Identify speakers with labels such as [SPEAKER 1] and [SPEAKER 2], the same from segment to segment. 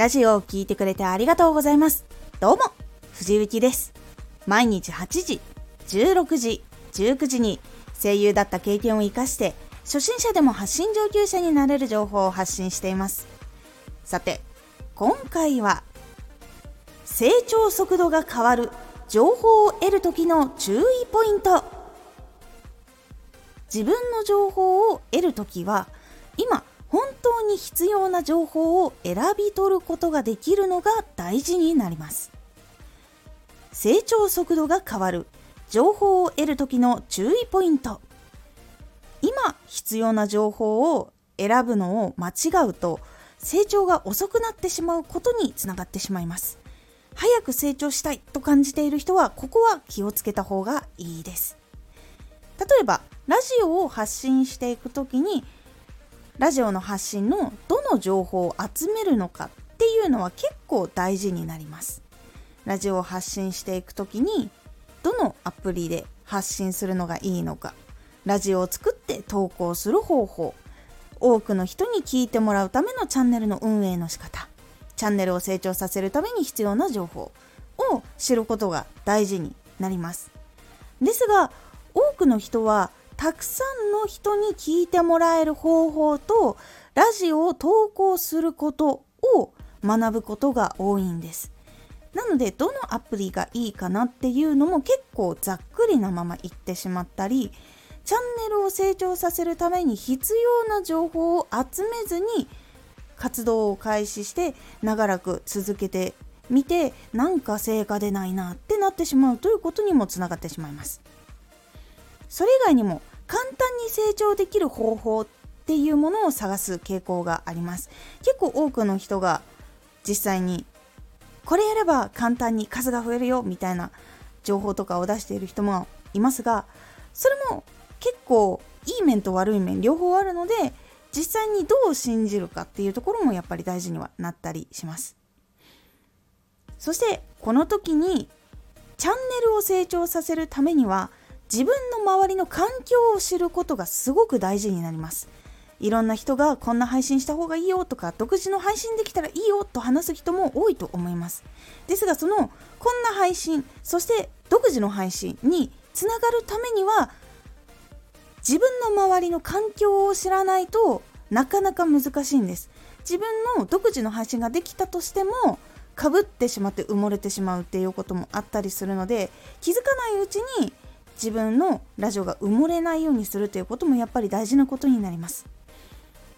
[SPEAKER 1] ラジオを聴いてくれてありがとうございます。どうも、藤幸です。毎日8時、16時、19時に声優だった経験を活かして、初心者でも発信上級者になれる情報を発信しています。さて、今回は、成長速度が変わる情報を得る時の注意ポイント。自分の情報を得るときは、今本当に必要な情報を選び取ることができるのが大事になります。成長速度が変わる。情報を得る時の注意ポイント。今必要な情報を選ぶのを間違うと成長が遅くなってしまうことにつながってしまいます。早く成長したいと感じている人はここは気をつけた方がいいです。例えばラジオを発信していく時にラジオの発信のどの情報を集めるのかっていうのは結構大事になります。ラジオを発信していく時にどのアプリで発信するのがいいのか。ラジオを作って投稿する方法。多くの人に聞いてもらうためのチャンネルの運営の仕方。チャンネルを成長させるために必要な情報を知ることが大事になります。ですが多くの人はたくさんの人に聞いてもらえる方法とラジオを投稿することを学ぶことが多いんです。なのでどのアプリがいいかなっていうのも結構ざっくりなまま言ってしまったりチャンネルを成長させるために必要な情報を集めずに活動を開始して長らく続けてみてなんか成果出ないなってなってしまうということにもつながってしまいます。それ以外にも簡単に成長できる方法っていうものを探す傾向があります。結構多くの人が実際にこれやれば簡単に数が増えるよみたいな情報とかを出している人もいますがそれも結構いい面と悪い面両方あるので実際にどう信じるかっていうところもやっぱり大事にはなったりします。そしてこの時にチャンネルを成長させるためには自分の周りの環境を知ることがすごく大事になります。いろんな人がこんな配信した方がいいよとか独自の配信できたらいいよと話す人も多いと思います。ですがそのこんな配信そして独自の配信につながるためには自分の周りの環境を知らないとなかなか難しいんです。自分の独自の配信ができたとしてもかぶってしまって埋もれてしまうっていうこともあったりするので気づかないうちに自分のラジオが埋もれないようにするということもやっぱり大事なことになります。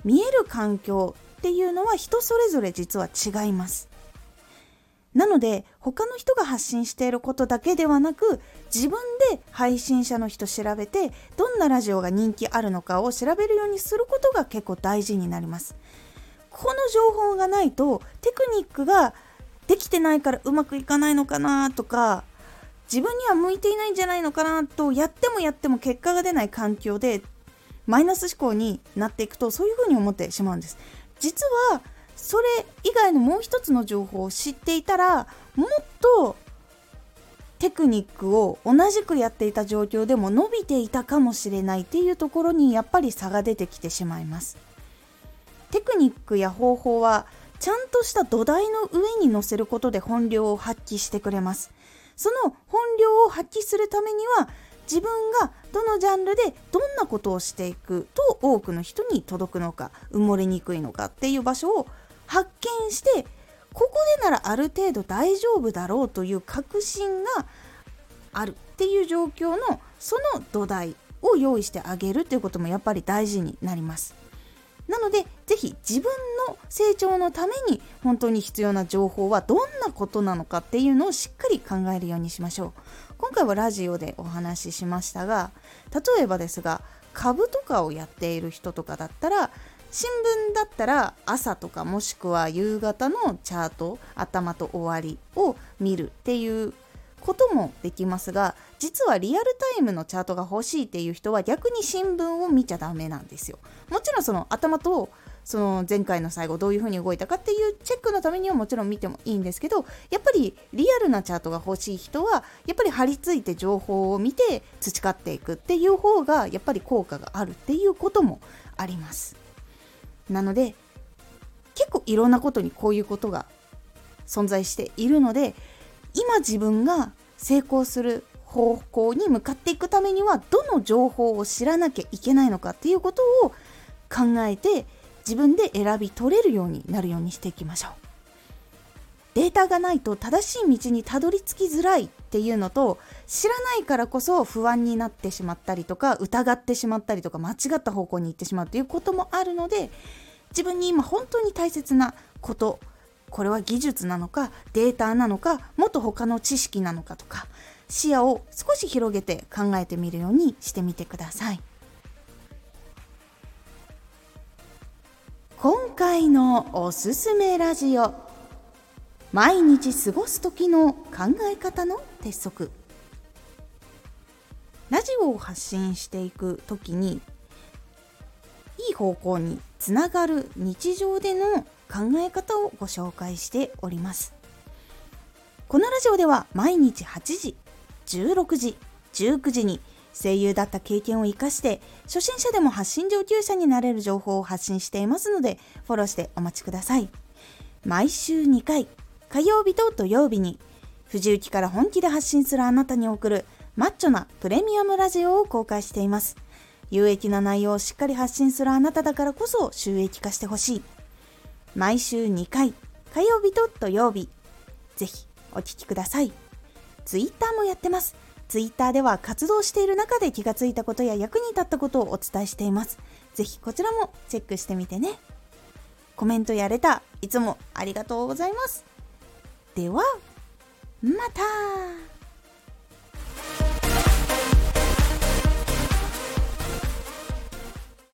[SPEAKER 1] 見える環境っていうのは人それぞれ実は違います。なので他の人が発信していることだけではなく自分で配信者の人調べてどんなラジオが人気あるのかを調べるようにすることが結構大事になります。この情報がないとテクニックができてないからうまくいかないのかなとか自分には向いていないんじゃないのかなとやってもやっても結果が出ない環境でマイナス思考になっていくとそういうふうに思ってしまうんです。実はそれ以外のもう一つの情報を知っていたらもっとテクニックを同じくやっていた状況でも伸びていたかもしれないっていうところにやっぱり差が出てきてしまいます。テクニックや方法はちゃんとした土台の上に乗せることで本領を発揮してくれます。その本領を発揮するためには自分がどのジャンルでどんなことをしていくと多くの人に届くのか埋もれにくいのかっていう場所を発見してここでならある程度大丈夫だろうという確信があるっていう状況のその土台を用意してあげるっていうこともやっぱり大事になります。なので是非自分の成長のために本当に必要な情報はどんなことなのかっていうのをしっかり考えるようにしましょう。今回はラジオでお話ししましたが例えばですが株とかをやっている人とかだったら新聞だったら朝とかもしくは夕方のチャート頭と終わりを見るっていうこともできますが実はリアルタイムのチャートが欲しいっていう人は逆に新聞を見ちゃダメなんですよ。もちろんその頭とその前回の最後どういう風に動いたかっていうチェックのためにはもちろん見てもいいんですけどやっぱりリアルなチャートが欲しい人はやっぱり張り付いて情報を見て培っていくっていう方がやっぱり効果があるっていうこともあります。なので結構いろんなことにこういうことが存在しているので今自分が成功する方向に向かっていくためにはどの情報を知らなきゃいけないのかっていうことを考えて自分で選び取れるようになるようにしていきましょう。データがないと正しい道にたどり着きづらいっていうのと知らないからこそ不安になってしまったりとか疑ってしまったりとか間違った方向に行ってしまうということもあるので自分に今本当に大切なことこれは技術なのかデータなのかもっと他の知識なのかとか視野を少し広げて考えてみるようにしてみてください。今回のおすすめラジオ毎日過ごす時の考え方の鉄則。ラジオを発信していく時にいい方向につながる日常での考え方をご紹介しております。このラジオでは毎日8時16時19時に声優だった経験を生かして初心者でも発信上級者になれる情報を発信していますのでフォローしてお待ちください。毎週2回火曜日と土曜日に藤雪から本気で発信するあなたに送るマッチョなプレミアムラジオを公開しています。有益な内容をしっかり発信するあなただからこそ収益化してほしい。毎週2回、火曜日と土曜日。ぜひお聴きください。ツイッターもやってます。ツイッターでは活動している中で気がついたことや役に立ったことをお伝えしています。ぜひこちらもチェックしてみてね。コメントやれた、いつもありがとうございます。では、また